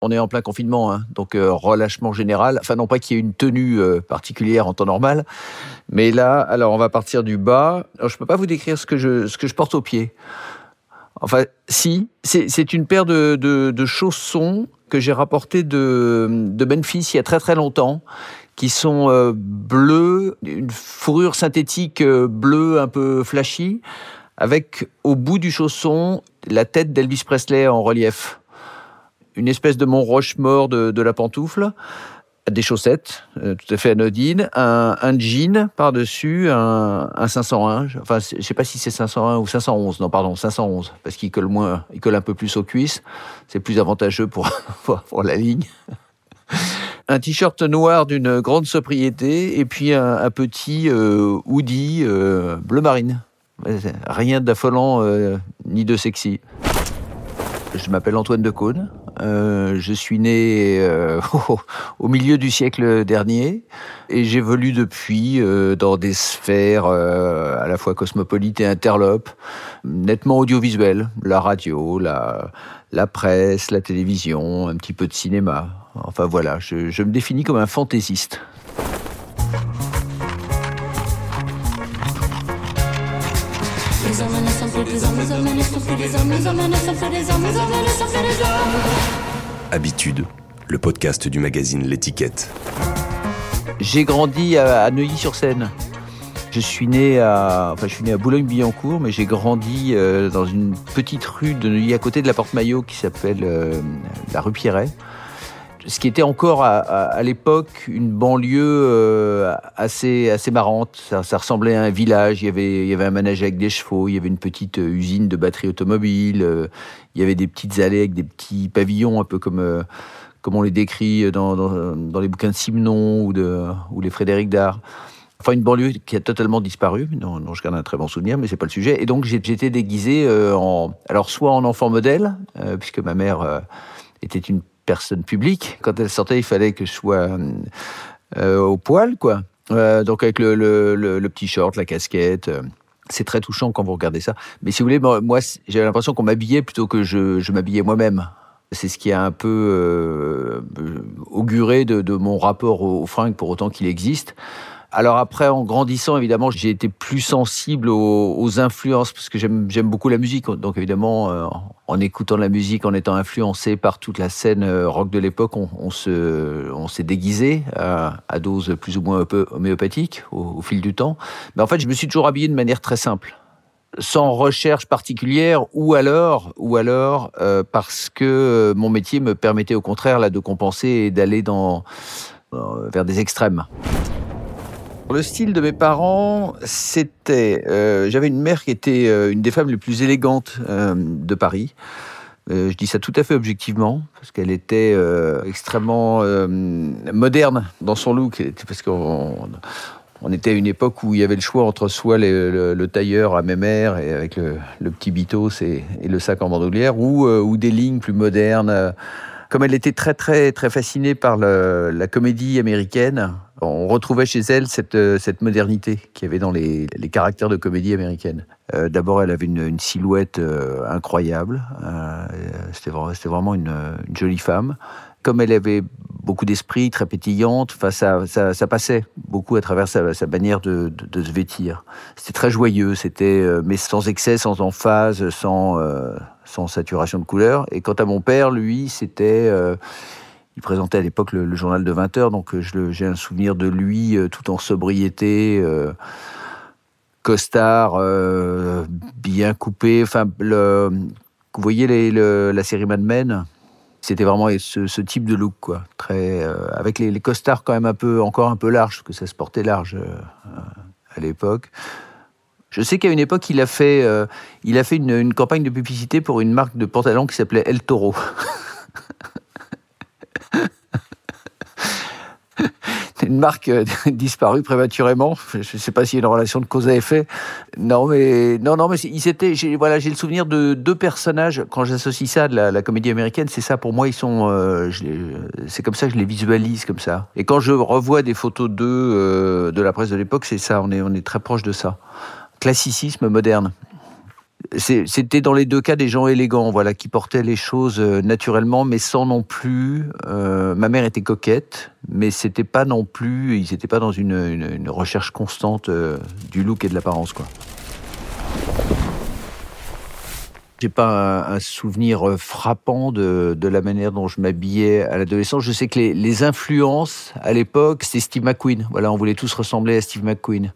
On est en plein confinement, hein, donc euh, relâchement général. Enfin, non pas qu'il y ait une tenue euh, particulière en temps normal, mais là, alors on va partir du bas. Alors, je peux pas vous décrire ce que je, ce que je porte au pied. Enfin, si, c'est une paire de, de, de, chaussons que j'ai rapportés de, de Memphis il y a très très longtemps, qui sont euh, bleus, une fourrure synthétique euh, bleue un peu flashy, avec au bout du chausson la tête d'Elvis Presley en relief une espèce de Mont Rochemort de, de la pantoufle, des chaussettes euh, tout à fait anodines, un, jean par-dessus, un, un, 501. Enfin, je sais pas si c'est 501 ou 511. Non, pardon, 511, parce qu'il colle moins, il colle un peu plus aux cuisses. C'est plus avantageux pour, la ligne. un t-shirt noir d'une grande sobriété et puis un, petit euh, hoodie euh, bleu marine. Rien d'affolant ni de sexy. Je m'appelle Antoine de Caunes. Euh, je suis né euh, au milieu du siècle dernier et j'évolue depuis euh, dans des sphères euh, à la fois cosmopolites et interlopes, nettement audiovisuelles, la radio, la, la presse, la télévision, un petit peu de cinéma. Enfin voilà, je, je me définis comme un fantaisiste. Habitude, le podcast du magazine L'étiquette. J'ai grandi à Neuilly-sur-Seine. Je suis né à, enfin, je suis né à Boulogne-Billancourt, mais j'ai grandi euh, dans une petite rue de Neuilly à côté de la Porte Maillot qui s'appelle euh, la rue Pierret ce qui était encore à, l'époque une banlieue euh, assez assez marrante. Ça, ressemblait à un village. Il y avait il y avait un manège avec des chevaux. Il y avait une petite euh, usine de batteries automobiles. Euh, il y avait des petites allées avec des petits pavillons, un peu comme comme on les décrit dans, dans, les bouquins de Simenon ou de ou les Frédéric Dard. Enfin, une banlieue qui a totalement disparu, dont, je garde un très bon souvenir, mais c'est pas le sujet. Et donc, j'étais déguisé en, alors soit en enfant modèle, puisque ma mère était une personne publique. Quand elle sortait, il fallait que je sois euh, au poil, quoi. Euh, donc avec le, le, petit short, la casquette. Euh, c'est très touchant quand vous regardez ça. Mais si vous voulez, moi, j'avais l'impression qu'on m'habillait plutôt que je, je m'habillais moi-même. C'est ce qui a un peu euh, auguré de, mon rapport aux fringues, pour autant qu'il existe. Alors après, en grandissant, évidemment, j'ai été plus sensible aux, influences parce que j'aime beaucoup la musique. Donc évidemment, euh, en écoutant la musique, en étant influencé par toute la scène euh, rock de l'époque, on, on, se, on s'est déguisé à, à, dose plus ou moins homéopathique au, au fil du temps. Mais en fait, je me suis toujours habillé de manière très simple sans recherche particulière ou alors ou alors euh, parce que mon métier me permettait au contraire là de compenser et d'aller dans euh, vers des extrêmes. Le style de mes parents, c'était. Euh, J'avais une mère qui était euh, une des femmes les plus élégantes euh, de Paris. Euh, je dis ça tout à fait objectivement, parce qu'elle était euh, extrêmement moderne dans son look, parce qu'on on était à une époque où il y avait le choix entre soit le, le, le tailleur à mémère et avec le, le petit bitos et, et, le sac en bandoulière, ou, ou des lignes plus modernes. Comme elle était très très très fascinée par la comédie américaine, on retrouvait chez elle cette, euh, cette modernité qu'il y avait dans les, les, caractères de comédie américaine. Euh, D'abord, elle avait une, silhouette euh, incroyable. C'était vraiment une, jolie femme. Comme elle avait beaucoup d'esprit, très pétillante, enfin, ça, ça, passait beaucoup à travers sa, manière de, se vêtir. C'était très joyeux, c'était euh, mais sans excès, sans emphase, sans, euh, sans saturation de couleurs. Et quant à mon père, lui, c'était il présentait à l'époque le, journal de 20 heures, donc j'ai un souvenir de lui euh, tout en sobriété, euh, costard, euh, bien coupé. Vous voyez la série Mad Men? C'était vraiment ce, type de look, quoi. Très, euh, avec les, costards quand même un peu, encore un peu larges, parce que ça se portait large euh, à l'époque. Je sais qu'à une époque, il a fait, euh, il a fait une, campagne de publicité pour une marque de pantalons qui s'appelait El Toro. une marque euh, disparue prématurément. Je ne sais pas s'il y a une relation de cause à effet. Non, mais non, non, mais il s'était. Voilà, j'ai le souvenir de deux personnages. Quand j'associe ça de la, comédie américaine, c'est ça pour moi. Ils sont. Euh, c'est comme ça que je les visualise comme ça. Et quand je revois des photos d'eux euh, de la presse de l'époque, c'est ça. On est on est très proche de ça. Classicisme moderne. C'était dans les deux cas des gens élégants, voilà, qui portaient les choses euh, naturellement, mais sans non plus. Euh, ma mère était coquette, mais c'était pas non plus. Ils n'étaient pas dans une, recherche constante euh, du look et de l'apparence, quoi. J'ai pas un, souvenir frappant de, la manière dont je m'habillais à l'adolescence. Je sais que les, les influences à l'époque, c'était Steve McQueen. Voilà, on voulait tous ressembler à Steve McQueen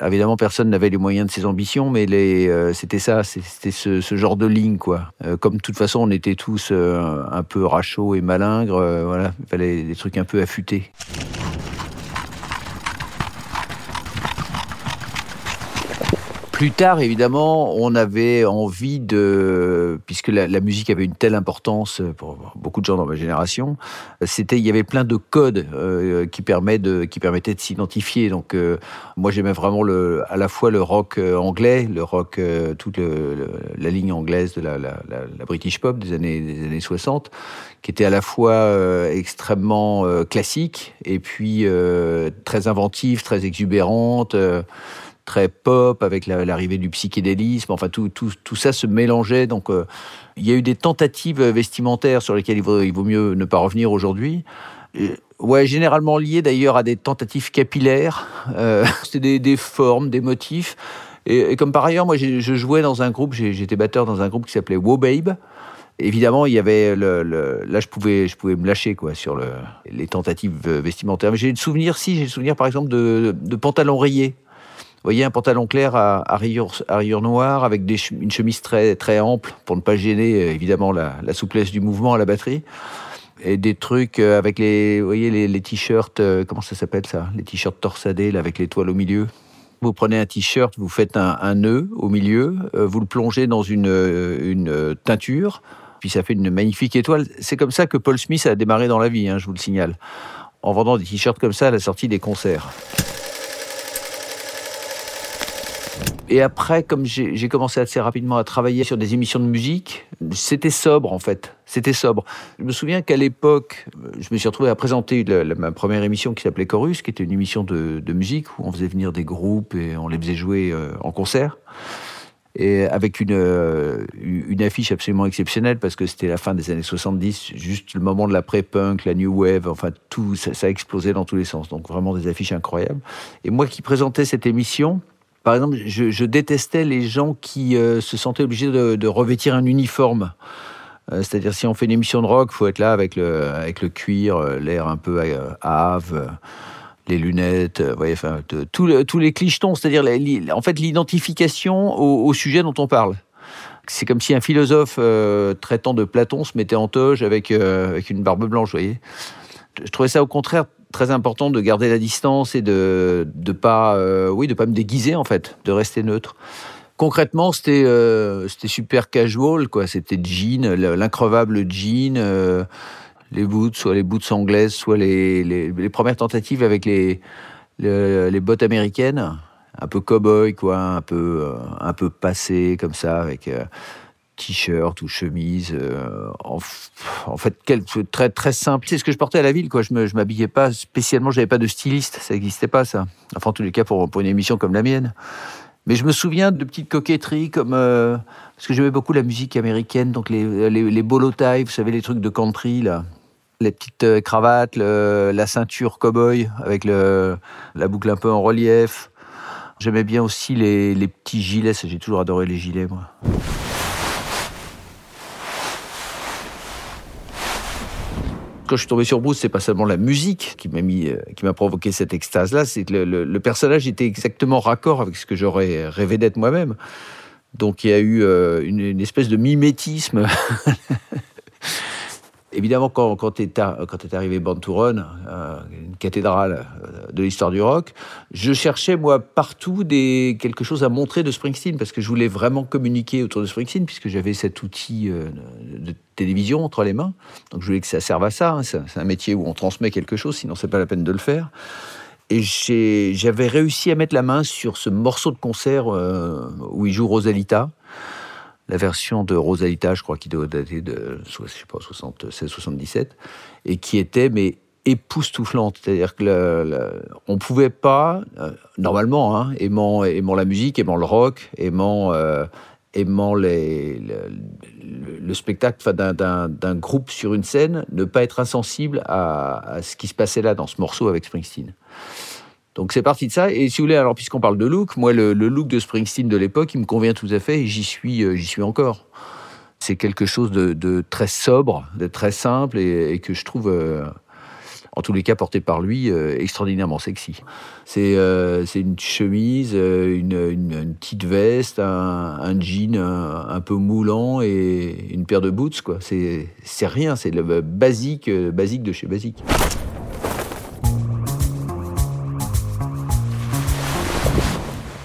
évidemment, personne n'avait les moyens de ses ambitions, mais euh, c'était ça, c'était ce, genre de ligne, quoi. Euh, comme de toute façon, on était tous euh, un peu rachauds et malingres, voilà, il fallait des trucs un peu affûtés. Plus tard, évidemment, on avait envie de, puisque la, musique avait une telle importance pour beaucoup de gens dans ma génération, c'était, il y avait plein de codes euh, qui, qui permettaient de s'identifier. Donc, euh, moi, j'aimais vraiment le, à la fois le rock euh, anglais, le rock, toute la ligne anglaise de la, British pop des années, des années 60, qui était à la fois extrêmement classique et puis très inventive, très exubérante très pop avec l'arrivée du psychédélisme. Enfin, tout, tout, tout, ça se mélangeait. Donc, euh, il y a eu des tentatives vestimentaires sur lesquelles il vaut, il vaut mieux ne pas revenir aujourd'hui. Ouais, généralement liées d'ailleurs à des tentatives capillaires. Euh, C'était des, des, formes, des motifs. Et, comme par ailleurs, moi, je jouais dans un groupe, j'étais batteur dans un groupe qui s'appelait Wo Babe. Évidemment, il y avait le, là, je pouvais, je pouvais me lâcher quoi sur le, les tentatives vestimentaires. Mais j'ai le souvenir, si, j'ai le souvenir par exemple de, de pantalons rayés. Voyez, un pantalon clair à, à, rayures, noires avec une chemise très, très ample pour ne pas gêner euh, évidemment la, souplesse du mouvement à la batterie. Et des trucs euh, avec les, voyez, les, t-shirts, euh, comment ça s'appelle ça? Les t-shirts torsadés là, avec l'étoile au milieu. Vous prenez un t-shirt, vous faites un, un, nœud au milieu, vous le plongez dans une, une teinture, puis ça fait une magnifique étoile. C'est comme ça que Paul Smith a démarré dans la vie, hein, je vous le signale, en vendant des t-shirts comme ça à la sortie des concerts. Et après, comme j'ai commencé assez rapidement à travailler sur des émissions de musique, c'était sobre en fait. C'était sobre. Je me souviens qu'à l'époque, je me suis retrouvé à présenter ma première émission qui s'appelait Chorus, qui était une émission de, musique où on faisait venir des groupes et on les faisait jouer euh, en concert. Et avec une, euh, une affiche absolument exceptionnelle parce que c'était la fin des années 70, juste le moment de la pré-punk, la new wave, enfin tout, ça, ça a explosé dans tous les sens. Donc vraiment des affiches incroyables. Et moi qui présentais cette émission, par exemple, je, détestais les gens qui euh, se sentaient obligés de, revêtir un uniforme. Euh, c'est-à-dire, si on fait une émission de rock, faut être là avec le, cuir, euh, l'air un peu hâve, les lunettes, voyez, enfin, tous les clichetons, c'est-à-dire en fait l'identification au, sujet dont on parle. C'est comme si un philosophe traitant de Platon se mettait en toge avec, avec une barbe blanche, vous voyez. Je trouvais ça au contraire très important de garder la distance et de de pas euh, oui pas me déguiser en fait, de rester neutre. Concrètement, c'était euh, super casual quoi, c'était jean, l'increvable jean, euh, les boots, soit les boots anglaises, soit les, les, premières tentatives avec les, les, bottes américaines, un peu cowboy quoi, un peu un peu passé comme ça avec t-shirt ou chemise. Euh, en, fait, très très simple. C'est ce que je portais à la ville, quoi. Je je m'habillais pas spécialement. J'avais pas de styliste, ça n'existait pas, ça. Enfin, en tous les cas, pour, pour une émission comme la mienne. Mais je me souviens de petites coquetteries comme euh, parce que j'aimais beaucoup la musique américaine, donc les les, les vous savez les trucs de country là, les petites euh, cravates, la ceinture cowboy avec le, la boucle un peu en relief. J'aimais bien aussi les, les petits gilets, j'ai toujours adoré les gilets moi. Quand je suis tombé sur Bruce, c'est pas seulement la musique qui m'a euh, provoqué cette extase-là, c'est que le, personnage était exactement raccord avec ce que j'aurais rêvé d'être moi-même. Donc il y a eu euh, une, espèce de mimétisme Évidemment, quand, quand est, arrivé Born to Run, euh, une cathédrale euh, de l'histoire du rock, je cherchais, moi, partout quelque chose à montrer de Springsteen, parce que je voulais vraiment communiquer autour de Springsteen, puisque j'avais cet outil euh, de télévision entre les mains. Donc je voulais que ça serve à ça. Hein. C'est un métier où on transmet quelque chose, sinon c'est pas la peine de le faire. Et j'avais réussi à mettre la main sur ce morceau de concert où il joue Rosalita la version de Rosalita, je crois qu'il doit dater de je sais pas, 76, 77, et qui était mais époustouflante. C'est-à-dire que le, on pouvait pas, euh, normalement, hein, aimant, aimant, la musique, aimant le rock, aimant, euh, aimant le, spectacle d'un groupe sur une scène, ne pas être insensible à, ce qui se passait là dans ce morceau avec Springsteen. Donc c'est parti de ça. Et si vous voulez, alors puisqu'on parle de look, moi le, look de Springsteen de l'époque, il me convient tout à fait et j'y suis, euh, j'y suis encore. C'est quelque chose de, très sobre, de très simple et, que je trouve euh, en tous les cas porté par lui, euh, extraordinairement sexy. C'est une chemise, euh, une, petite veste, un, jean un, peu moulant et une paire de boots. quoi. C'est rien, c'est le basique, basique de chez basique.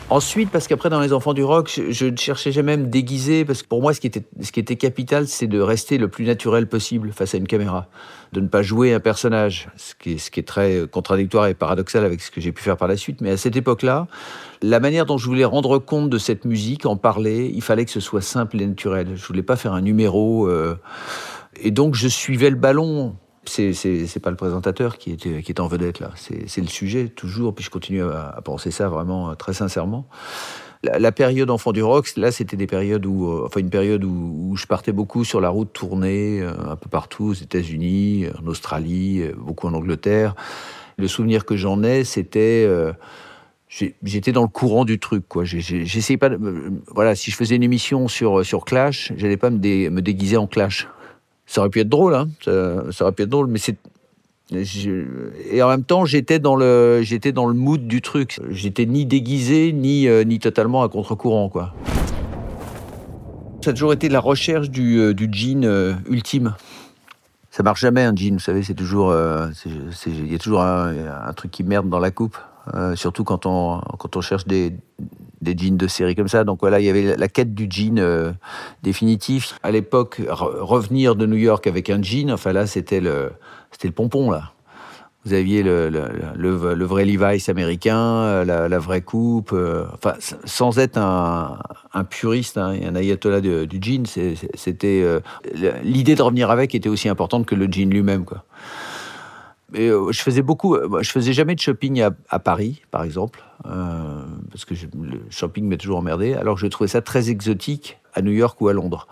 Ensuite, parce qu'après, dans Les Enfants du Rock, je, ne cherchais jamais à me déguiser, parce que pour moi, ce qui était, ce qui était capital, c'est de rester le plus naturel possible face à une caméra. De ne pas jouer un personnage, ce qui est, ce qui est très contradictoire et paradoxal avec ce que j'ai pu faire par la suite. Mais à cette époque-là, la manière dont je voulais rendre compte de cette musique, en parler, il fallait que ce soit simple et naturel. Je voulais pas faire un numéro. Euh, et donc, je suivais le ballon c'est pas le présentateur qui est, en vedette là, c'est le sujet toujours. Puis je continue à, penser ça vraiment euh, très sincèrement. La, période enfant du rock, là, c'était des périodes où, euh, enfin, une période où, je partais beaucoup sur la route, tournée euh, un peu partout, aux États-Unis, en Australie, beaucoup en Angleterre. Le souvenir que j'en ai, c'était j'étais dans le courant du truc quoi j'essayais pas voilà si je faisais une émission sur sur Clash j'allais pas me déguiser en Clash ça aurait pu être drôle, hein. ça, aurait pu être drôle, mais c'est et en même temps, j'étais dans le, j'étais dans le mood du truc. J'étais ni déguisé, ni, euh, ni totalement à contre-courant, quoi. Ça a toujours été la recherche du, euh, du jean euh, ultime. Ça marche jamais un jean, vous savez, c'est toujours, il y a toujours un, un, truc qui merde dans la coupe. surtout quand on, quand on cherche des, des jeans de série comme ça. Donc voilà, il y avait la quête du jean euh, définitif. À l'époque, revenir de New York avec un jean, enfin là, c'était le, le pompon là. Vous aviez le, le, vrai Levi's américain, euh, la, vraie coupe. Euh, enfin, sans être un, un puriste, hein, un ayatollah du jean, c'était l'idée de revenir avec était aussi importante que le jean lui-même, quoi. Et, je faisais beaucoup, je faisais jamais de shopping à, Paris, par exemple. Euh, parce que le shopping m'a toujours emmerdé, alors que je trouvais ça très exotique à New York ou à Londres.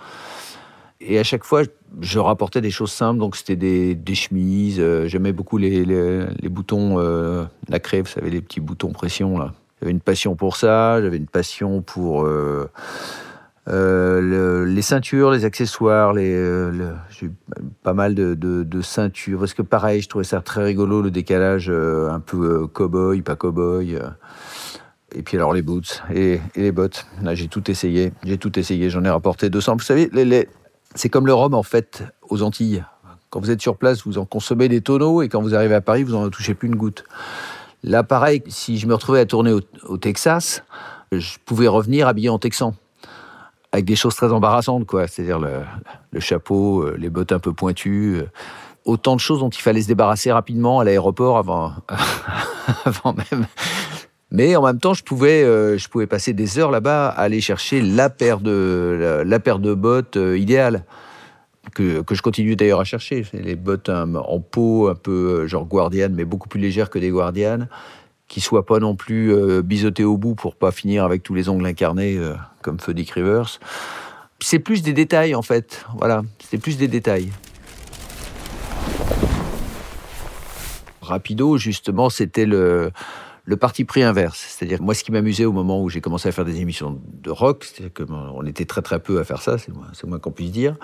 Et à chaque fois, je rapportais des choses simples, donc c'était des, chemises. Euh, j'aimais beaucoup les, les, boutons euh, vous savez, les petits boutons pression là. J'avais une passion pour ça, j'avais une passion pour les ceintures, les accessoires, les, j'ai pas mal de, ceintures. Parce que pareil, je trouvais ça très rigolo, le décalage un peu cow-boy, pas cow-boy. Et puis alors les boots et, les bottes. Là, j'ai tout essayé. J'ai tout essayé. J'en ai rapporté 200. Vous savez, c'est comme le rhum en fait aux Antilles. Quand vous êtes sur place, vous en consommez des tonneaux et quand vous arrivez à Paris, vous en touchez plus une goutte. Là, pareil, si je me retrouvais à tourner au, Texas, je pouvais revenir habillé en texan avec des choses très embarrassantes, quoi. C'est-à-dire le, chapeau, euh, les bottes un peu pointues, euh, autant de choses dont il fallait se débarrasser rapidement à l'aéroport avant, avant même mais en même temps, je pouvais, euh, je pouvais passer des heures là-bas à aller chercher la paire de, la, paire de bottes euh, idéale. Que, que, je continue d'ailleurs à chercher. Les bottes en peau, un peu euh, genre Guardian, mais beaucoup plus légères que des Guardian, qui soient pas non plus biseautées au bout pour pas finir avec tous les ongles incarnés comme Feu Rivers. C'est plus des détails en fait. Voilà, c'est plus des détails. Rapido, justement, c'était le parti pris inverse. C'est-à-dire, moi, ce qui m'amusait au moment où j'ai commencé à faire des émissions de rock, c'est qu'on était très très peu à faire ça, c'est moins, moins qu'on puisse dire.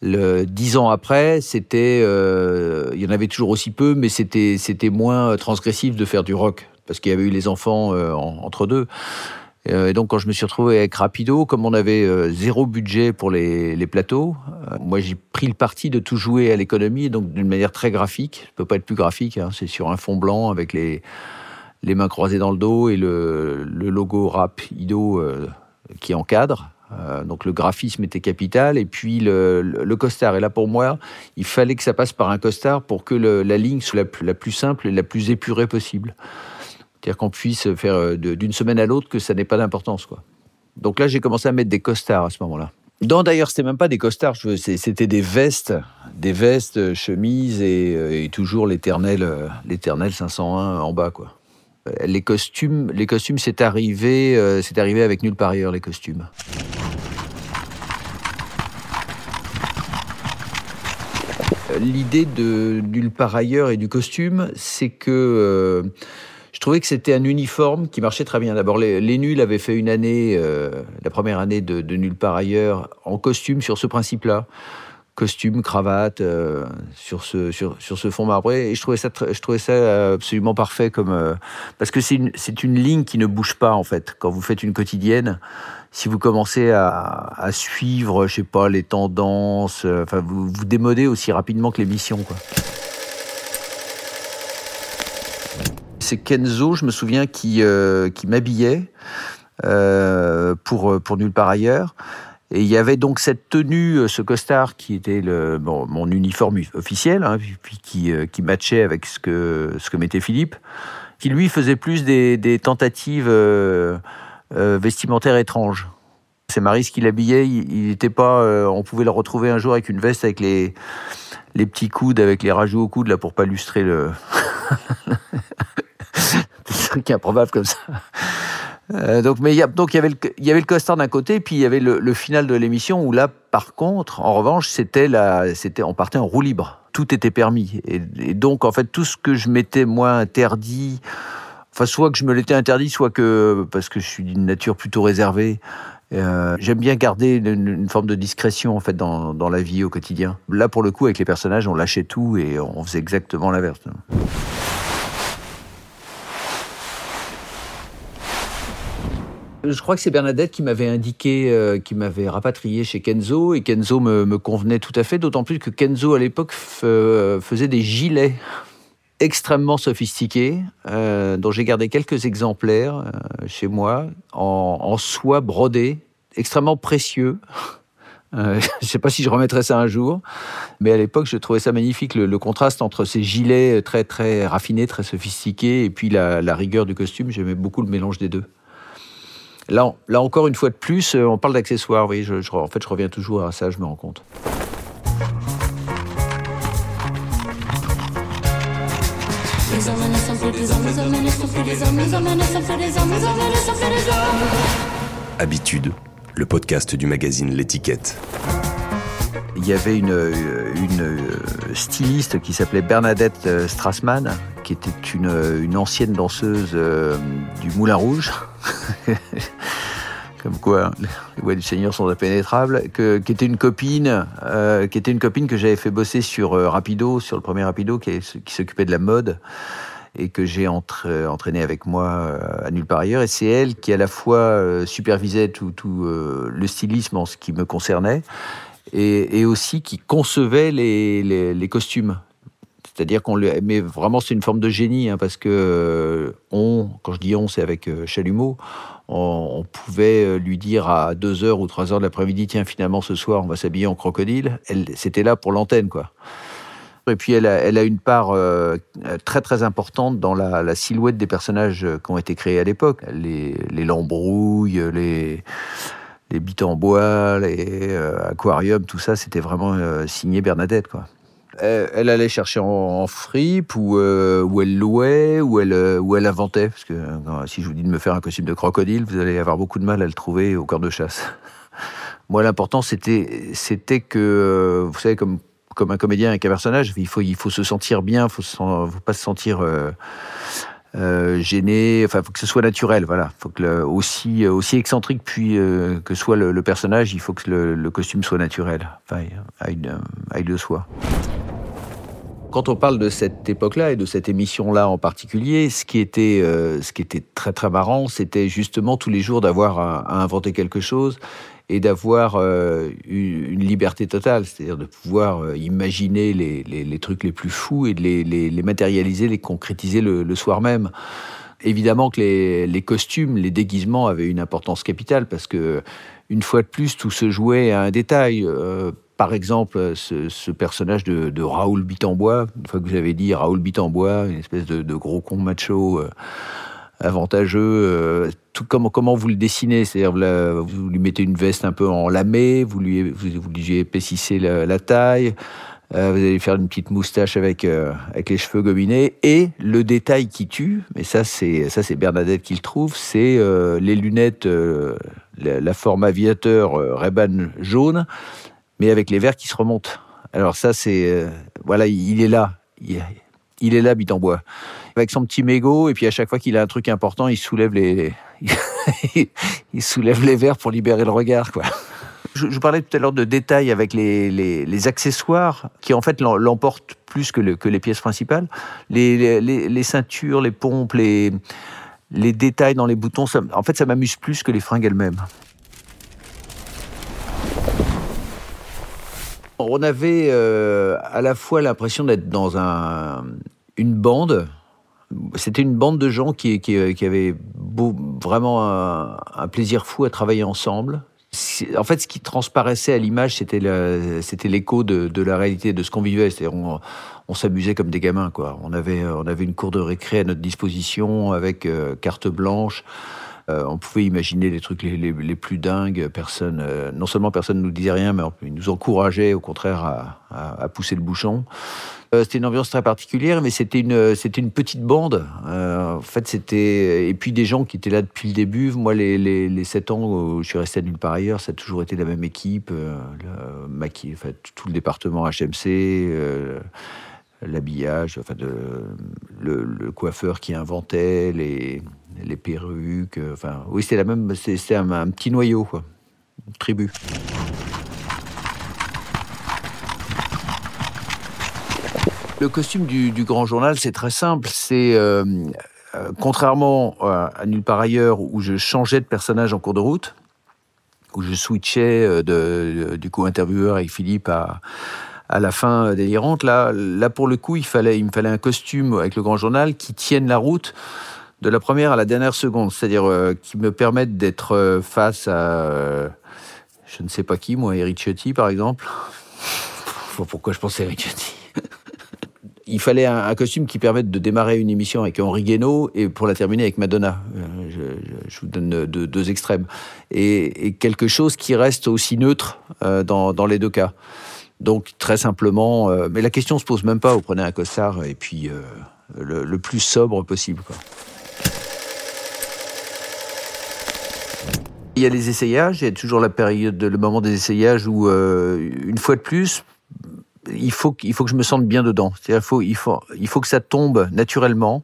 Le, dix ans après, c'était, euh, il y en avait toujours aussi peu, mais c'était, c'était moins transgressif de faire du rock parce qu'il y avait eu les enfants euh, entre deux. Euh, et donc, quand je me suis retrouvé avec Rapido, comme on avait zéro budget pour les, plateaux, moi j'ai pris le parti de tout jouer à l'économie, donc d'une manière très graphique. Ça peut pas être plus graphique. Hein, c'est sur un fond blanc avec les les mains croisées dans le dos et le, logo rap Ido euh, qui encadre. Euh, donc le graphisme était capital et puis le, costard. Et là pour moi, il fallait que ça passe par un costard pour que la ligne soit la plus, simple et la plus épurée possible. C'est-à-dire qu'on puisse faire euh, d'une semaine à l'autre que ça n'ait pas d'importance. quoi. Donc là, j'ai commencé à mettre des costards à ce moment-là. Non, d'ailleurs, c'était même pas des costards, c'était des vestes, des vestes, euh, chemises euh, et, toujours l'éternel, l'éternel 501 en bas, quoi. Les costumes, les costumes, c'est arrivé, c'est arrivé avec nulle part ailleurs les costumes. L'idée de nulle part ailleurs et du costume, c'est que je trouvais que c'était un uniforme qui marchait très bien. D'abord, les, nuls avaient fait une année, euh, la première année de, de nulle part ailleurs, en costume sur ce principe-là costume, cravate, euh, sur, ce, fond marbré. Et je trouvais ça, ça absolument parfait comme, euh, parce que c'est une, ligne qui ne bouge pas, en fait. Quand vous faites une quotidienne, si vous commencez à, suivre, je sais pas, les tendances, euh, enfin, vous vous démodez aussi rapidement que l'émission, quoi. C'est Kenzo, je me souviens, qui, euh, qui m'habillait euh, pour, pour nulle part ailleurs. Et il y avait donc cette tenue, euh, ce costard qui était mon uniforme officiel, hein, puis, qui, euh, qui matchait avec ce que, ce que mettait Philippe, qui lui faisait plus des, tentatives euh, euh, vestimentaires étranges. C'est Maris qui l'habillait, il n'était pas. euh, on pouvait le retrouver un jour avec une veste avec les, les petits coudes, avec les rajouts aux coudes, là, pour pas lustrer le. trucs improbables comme ça. Euh, donc, mais il y, avait le, il costard d'un côté, puis il y avait le, final de l'émission où là, par contre, en revanche, c'était la, c'était, on partait en roue libre. Tout était permis. Et, donc, en fait, tout ce que je m'étais moi interdit, soit que je me l'étais interdit, soit que parce que je suis d'une nature plutôt réservée. euh, J'aime bien garder une, forme de discrétion en fait dans la vie au quotidien. Là, pour le coup, avec les personnages, on lâchait tout et on faisait exactement l'inverse. Je crois que c'est Bernadette qui m'avait indiqué, euh, qui m'avait rapatrié chez Kenzo, et Kenzo me, convenait tout à fait, d'autant plus que Kenzo, à l'époque, euh, faisait des gilets extrêmement sophistiqués, euh, dont j'ai gardé quelques exemplaires chez moi, en, soie brodée, extrêmement précieux. Je ne sais pas si je remettrai ça un jour, mais à l'époque, je trouvais ça magnifique, le, contraste entre ces gilets très, très raffinés, très sophistiqués, et puis la rigueur du costume. J'aimais beaucoup le mélange des deux. Là, encore une fois de plus, euh, on parle d'accessoires. Oui, je, je- en fait, je reviens toujours à ça, je me rends compte. Habitude, le podcast du magazine L'étiquette. Il y avait une, euh, une euh, styliste qui s'appelait Bernadette Strassmann, qui était une, une ancienne danseuse du Moulin Rouge. Comme quoi, les voies du Seigneur sont impénétrables, qui était une copine, euh, qui était une copine que j'avais fait bosser sur euh, Rapido, sur le premier Rapido, qui, s'occupait de la mode et que j'ai entre- entraîné avec moi euh, à nulle part ailleurs. Et c'est elle qui à la fois euh, supervisait tout, euh, le stylisme en ce qui me concernait, et, aussi qui concevait les costumes. C'est-à-dire qu'on le, mais vraiment c'est une forme de génie hein, parce que euh, on, quand je dis on, c'est avec euh, Chalumeau, on, pouvait euh, lui dire à 2 heures ou 3 heures de l'après-midi, tiens finalement ce soir on va s'habiller en crocodile. Elle, c'était là pour l'antenne quoi. Et puis elle a, elle a une part très très importante dans la, silhouette des personnages qui ont été créés à l'époque. Les, les lambrouilles, les, les bites en bois, les aquariums, tout ça, c'était vraiment signé Bernadette. Quoi. Elle, allait chercher en, en fripe, ou, euh, elle louait, ou elle, euh, ou elle inventait. Parce que euh, si je vous dis de me faire un costume de crocodile, vous allez avoir beaucoup de mal à le trouver au corps de chasse. Moi, l'important, c'était, c'était que, vous savez, comme, comme un comédien avec un personnage, il faut, il faut se sentir bien, il sen- faut pas se sentir euh, gêné, enfin, faut que ce soit naturel, voilà. Faut que aussi, euh, aussi excentrique puis euh, que soit le, personnage, il faut que le, costume soit naturel, enfin, aille, aille de soi. Quand on parle de cette époque-là et de cette émission-là en particulier, ce qui était, euh, ce qui était très très marrant, c'était justement tous les jours d'avoir à inventer quelque chose et d'avoir euh, une, liberté totale, c'est-à-dire de pouvoir euh, imaginer les, trucs les plus fous et de les, matérialiser, les concrétiser le, soir même. Évidemment que les, costumes, les déguisements avaient une importance capitale parce que une fois de plus, tout se jouait à un détail. Euh, par exemple, ce, personnage de, Raoul Bitambois, une fois que vous avez dit Raoul Bitambois, une espèce de, gros con macho avantageux, euh, tout comment, vous le dessinez? C'est-à-dire, vous, lui mettez une veste un peu en lamé, vous lui, vous, lui épaississez la, taille, euh, vous allez faire une petite moustache avec, euh, avec les cheveux gominés, et le détail qui tue, mais ça c'est Bernadette qui le trouve, c'est les lunettes, la, forme aviateur Ray-Ban jaune, mais avec les verres qui se remontent. Alors ça, c'est voilà, il est là. Il, est là, bit en bois, avec son petit mégot. Et puis à chaque fois qu'il a un truc important, il soulève les, il soulève les verres pour libérer le regard, quoi. Je, parlais tout à l'heure de détails avec les, accessoires qui en fait l'emportent plus que, les pièces principales. Les, ceintures, les pompes, les, détails dans les boutons, en fait ça m'amuse plus que les fringues elles-mêmes. On avait euh, à la fois l'impression d'être dans une bande. C'était une bande de gens qui, avaient vraiment un, plaisir fou à travailler ensemble en fait, ce qui transparaissait à l'image, c'était l'écho de, la réalité de ce qu'on vivait. On, on s'amusait comme des gamins. On avait, on une cour de récré à notre disposition avec euh, carte blanche. Euh, on pouvait imaginer les trucs les, plus dingues. Personne, euh, non seulement personne ne nous disait rien, mais il nous encourageait au contraire à, pousser le bouchon. Euh, c'était une ambiance très particulière, mais c'était une, c'était une petite bande. en fait, c'était et puis des gens qui étaient là depuis le début. Moi, les, les, 7 ans où je suis resté à nulle part ailleurs, ça a toujours été la même équipe. Le, enfin, tout le département HMC l'habillage, enfin le, coiffeur qui inventait les, les perruques. Euh, enfin, oui, c'est la même, c'est un, petit noyau, quoi, une tribu. Le costume du, Grand Journal, c'est très simple. C'est euh, euh, contrairement à, nulle part ailleurs où je changeais de personnage en cours de route, où je switchais de, du coup intervieweur avec Philippe à, à la fin délirante. Là, là pour le coup, il fallait, il me fallait un costume avec le Grand Journal qui tienne la route de la première à la dernière seconde, c'est-à-dire euh, qui me permettent d'être euh, face à, euh, je ne sais pas qui, moi, Eric Ciotti, par exemple. Pourquoi je pensais à Eric Ciotti Il fallait un, costume qui permette de démarrer une émission avec Henri Guénaud et pour la terminer avec Madonna. Je, vous donne deux, extrêmes. Et, quelque chose qui reste aussi neutre dans, dans, les deux cas. Donc, très simplement, mais la question se pose même pas. Vous prenez un costard et puis le, plus sobre possible. Il y a les essayages, il y a toujours la période, le moment des essayages où, euh, une fois de plus, il faut, il faut que je me sente bien dedans. Il faut, il, faut, il faut que ça tombe naturellement.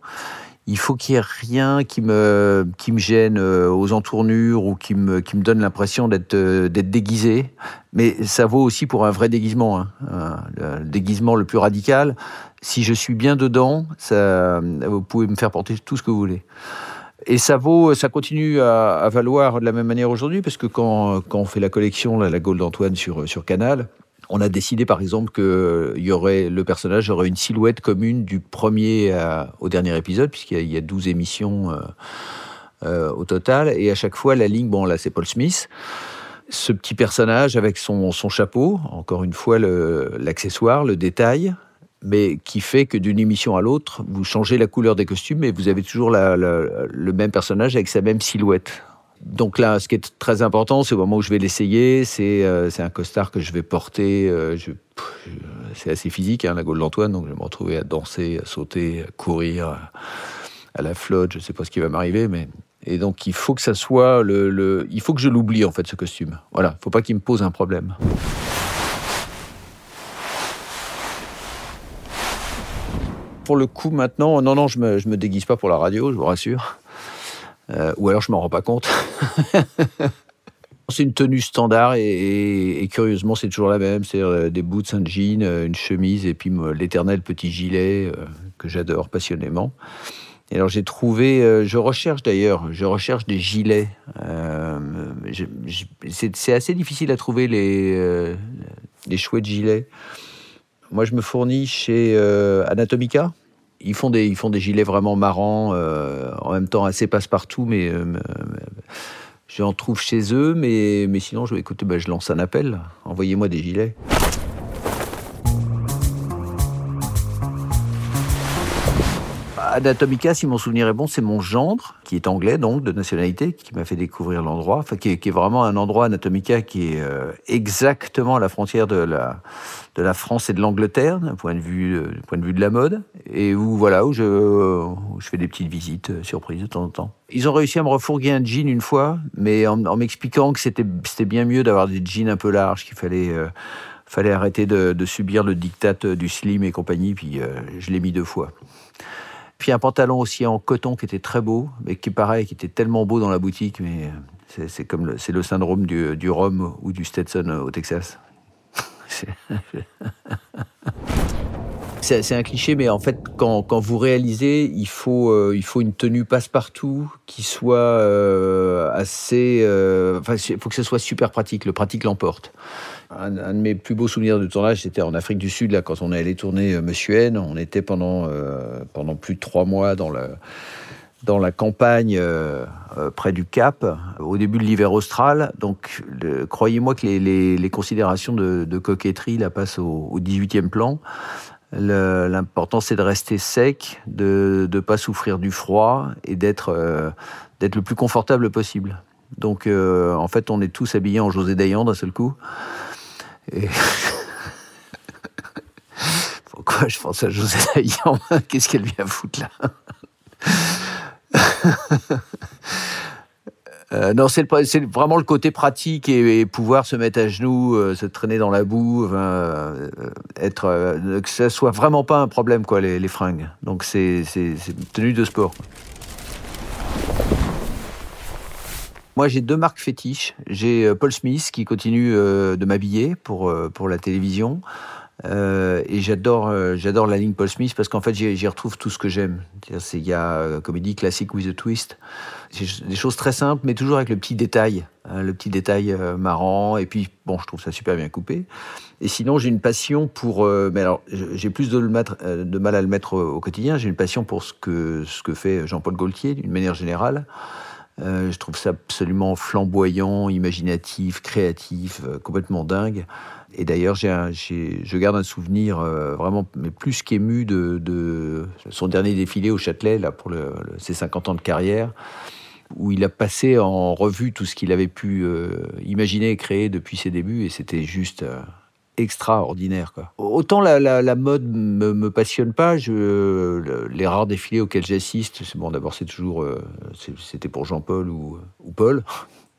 Il faut qu'il n'y ait rien qui me, qui me gêne euh, aux entournures ou qui me, qui me donne l'impression d'être euh, d'être déguisé. Mais ça vaut aussi pour un vrai déguisement. Hein. Le déguisement le plus radical. Si je suis bien dedans, vous pouvez me faire porter tout ce que vous voulez. Et ça vaut, ça continue à, valoir de la même manière aujourd'hui, parce que quand, quand, on fait la collection, la, la Gaule d'Antoine sur, sur Canal, on a décidé par exemple que aurait, le personnage aurait une silhouette commune du premier au dernier épisode, puisqu'il y, a 12 émissions euh, euh, au total, et à chaque fois la ligne, bon là c'est Paul Smith, ce petit personnage avec son, son chapeau, encore une fois l'accessoire, le détail, mais qui fait que d'une émission à l'autre, vous changez la couleur des costumes et vous avez toujours le même personnage avec sa même silhouette. Donc là, ce qui est très important, c'est au moment où je vais l'essayer, c'est euh, un costard que je vais porter. Euh, c'est assez physique, hein, la Gaule d'Antoine, donc je vais me retrouver à danser, à sauter, à courir, à, la flotte, je ne sais pas ce qui va m'arriver, mais... Et donc il faut que ça soit le... Il faut que je l'oublie, en fait, ce costume. Voilà, il ne faut pas qu'il me pose un problème. pour le coup, maintenant, non, non, je me, me déguise pas pour la radio, je vous rassure. Euh, ou alors je m'en rends pas compte. c'est une tenue standard et, curieusement, c'est toujours la même. C'est euh, des boots, un jean, euh, une chemise et puis l'éternel petit gilet que j'adore passionnément. Et alors j'ai trouvé, je recherche d'ailleurs, je recherche des gilets. c'est assez difficile à trouver les, les chouettes gilets. Moi, je me fournis chez Anatomica. Ils font, des, gilets vraiment marrants, euh, en même temps assez passe-partout, mais euh, j'en trouve chez eux. Mais, sinon, je, bah, je lance un appel. Envoyez-moi des gilets. Anatomica, si mon souvenir est bon, c'est mon gendre, qui est anglais, donc de nationalité, qui m'a fait découvrir l'endroit, enfin, qui est, vraiment un endroit Anatomica qui est euh, exactement à la frontière de la, de la France et de l'Angleterre, d'un point, de vue, euh, point de vue de la mode, et où, voilà, où je, je fais des petites visites euh, surprises de temps en temps. Ils ont réussi à me refourguer un jean une fois, mais en, m'expliquant que c'était bien mieux d'avoir des jeans un peu larges, qu'il fallait Fallait arrêter de, subir le diktat du slim et compagnie, puis euh, je l'ai mis deux fois. Puis un pantalon aussi en coton qui était très beau, mais qui pareil, qui était tellement beau dans la boutique, mais c'est- c'est comme le, le syndrome du, du Rhum ou du Stetson au Texas. C'est- un cliché, mais en fait, quand, quand vous réalisez, il faut, euh, il faut une tenue passe-partout qui soit euh, assez. euh, il faut que ce soit super pratique. Le pratique l'emporte. Un, de mes plus beaux souvenirs de tournage, c'était en Afrique du Sud, là, quand on est allé tourner euh, Monsieur N. On était pendant, euh, pendant plus de trois mois dans le dans la campagne euh, près du Cap, au début de l'hiver austral. Donc, croyez-moi que les, les- considérations de, coquetterie là, passent au, au 18e plan. L'important, c'est de rester sec, de ne pas souffrir du froid et d'être euh, le plus confortable possible. Donc, en fait, on est tous habillés en José Dayan d'un seul coup. Pourquoi je pense à José Dayan Qu'est-ce qu'elle vient foutre là? Euh, non, c'est vraiment le côté pratique et, pouvoir se mettre à genoux, euh, se traîner dans la boue, euh, être, euh, que ça soit vraiment pas un problème, quoi, les, les fringues. Donc c'est une tenue de sport. Moi, j'ai deux marques fétiches. J'ai euh, Paul Smith qui continue euh, de m'habiller pour, euh, pour la télévision. Et j'adore j'adore la ligne Paul Smith parce qu'en fait j'y retrouve tout ce que j'aime. Il y a comédie classique with a twist. Des choses très simples mais toujours avec le petit détail, hein, le petit détail marrant. Et puis bon, je trouve ça super bien coupé. Et sinon j'ai une passion pour. mais alors j'ai plus de, le de mal à le mettre au, au quotidien. J'ai une passion pour ce que ce que fait Jean-Paul Gaultier d'une manière générale. Euh, je trouve ça absolument flamboyant, imaginatif, créatif, euh, complètement dingue. Et d'ailleurs, je garde un souvenir euh, vraiment, mais plus qu'ému de, son dernier défilé au Châtelet, là, pour ses 50 ans de carrière, où il a passé en revue tout ce qu'il avait pu imaginer et créer depuis ses débuts, et c'était juste extraordinaire. Quoi. Autant la, mode me, me passionne pas, je, le- les rares défilés auxquels j'assiste, bon, d'abord c'est toujours, euh, c'était pour Jean-Paul ou, ou Paul.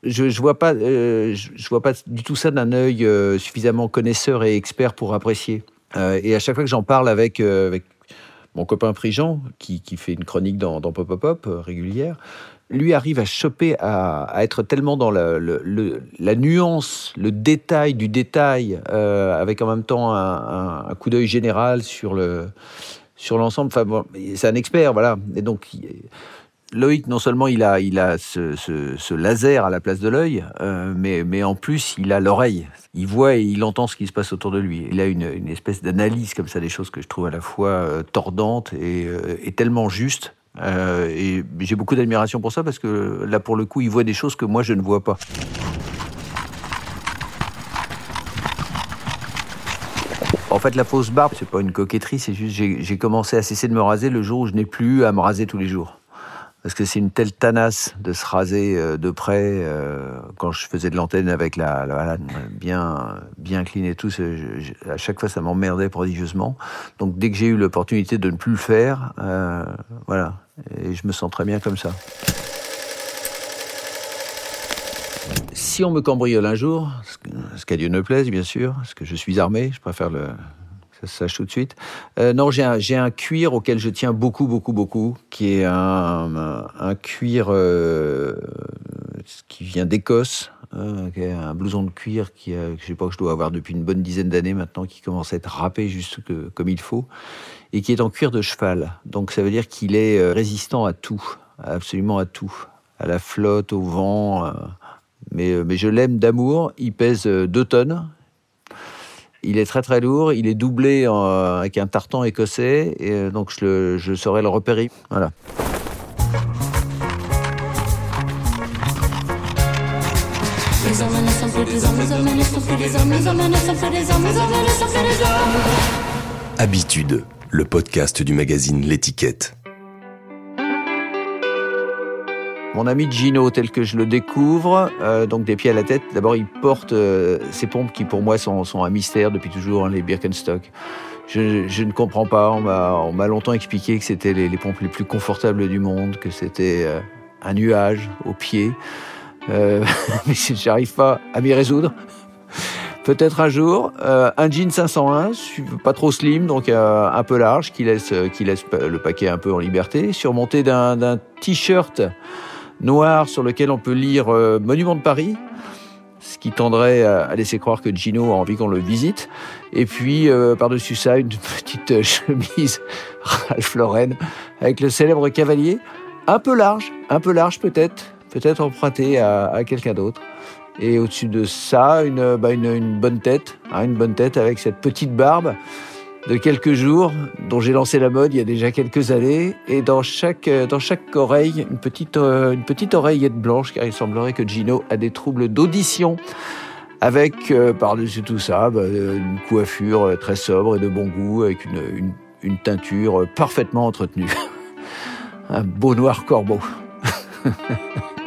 Je, je vois pas, euh, je, vois pas du tout ça d'un œil euh, suffisamment connaisseur et expert pour apprécier. Et à chaque fois que j'en parle avec, avec mon copain Prigent, qui, qui fait une chronique dans, dans Pop Pop Pop régulière, lui arrive à choper, à, être tellement dans la, nuance, le détail du détail, euh, avec en même temps un, coup d'œil général sur le sur l'ensemble. Enfin, c'est un expert, voilà. Et donc, Loïc, non seulement il a, il a ce, laser à la place de l'œil, euh, mais, mais en plus, il a l'oreille. Il voit et il entend ce qui se passe autour de lui. Il a une, une espèce d'analyse comme ça des choses que je trouve à la fois euh, tordante et, euh, et tellement juste. Euh, et j'ai beaucoup d'admiration pour ça parce que là, pour le coup, il voit des choses que moi, je ne vois pas. En fait, la fausse barbe, c'est pas une coquetterie, c'est juste j'ai j'ai commencé à cesser de me raser le jour où je n'ai plus à me raser tous les jours. Parce que c'est une telle tanasse de se raser euh, de près. euh, quand je faisais de l'antenne avec la, la- bien, bien clean et tout, je- à chaque fois ça m'emmerdait prodigieusement. Donc dès que j'ai eu l'opportunité de ne plus le faire, euh, voilà. Et je me sens très bien comme ça. Si on me cambriole un jour, ce qu'à Dieu ne plaise, bien sûr, parce que je suis armé, je préfère le, ça se sache tout de suite. Euh, non, j'ai un, cuir auquel je tiens beaucoup, beaucoup, beaucoup, qui est un, cuir euh, qui vient d'Écosse, est un blouson de cuir qui, euh, je sais pas que je dois avoir depuis une bonne dizaine d'années maintenant, qui commence à être râpé juste que, comme il faut, et qui est en cuir de cheval. Donc ça veut dire qu'il est euh, résistant à tout, absolument à tout, à la flotte, au vent. euh, mais, euh, mais je l'aime d'amour. Il pèse 2 tonnes. Il est très très lourd. Il est doublé en- avec un tartan écossais. Et euh, donc je, le- je saurais le repérer. Voilà. Habitude, le podcast du magazine L'étiquette. Mon ami Gino, tel que je le découvre, euh, donc des pieds à la tête, d'abord il porte euh, ces pompes qui pour moi sont, sont un mystère depuis toujours, hein, les Birkenstock. Je, je ne comprends pas, on m'a on m'a longtemps expliqué que c'était les, les pompes les plus confortables du monde, que c'était euh, un nuage aux pieds. Euh, mais j'arrive pas à m'y résoudre. Peut-être un jour, euh, un jean 501, su- pas trop slim, donc euh, un peu large, qui laisse, qui laisse le paquet un peu en liberté, surmonté d'un t-shirt noir sur lequel on peut lire euh, Monument de Paris, ce qui tendrait à, laisser croire que Gino a envie qu'on le visite. Et puis, euh, par-dessus ça, une petite euh, chemise Ralph Lauren avec le célèbre cavalier, un peu large, un peu large peut-être, peut-être emprunté à, quelqu'un d'autre. Et au-dessus de ça, une, bah, une bonne tête, hein, une bonne tête avec cette petite barbe de quelques jours, dont j'ai lancé la mode il y a déjà quelques années, et dans chaque, euh, dans chaque oreille, une petite, euh, une petite oreillette blanche, car il semblerait que Gino a des troubles d'audition, avec euh, par-dessus tout ça, bah, une coiffure très sobre et de bon goût, avec une, une, une teinture parfaitement entretenue. Un beau noir corbeau.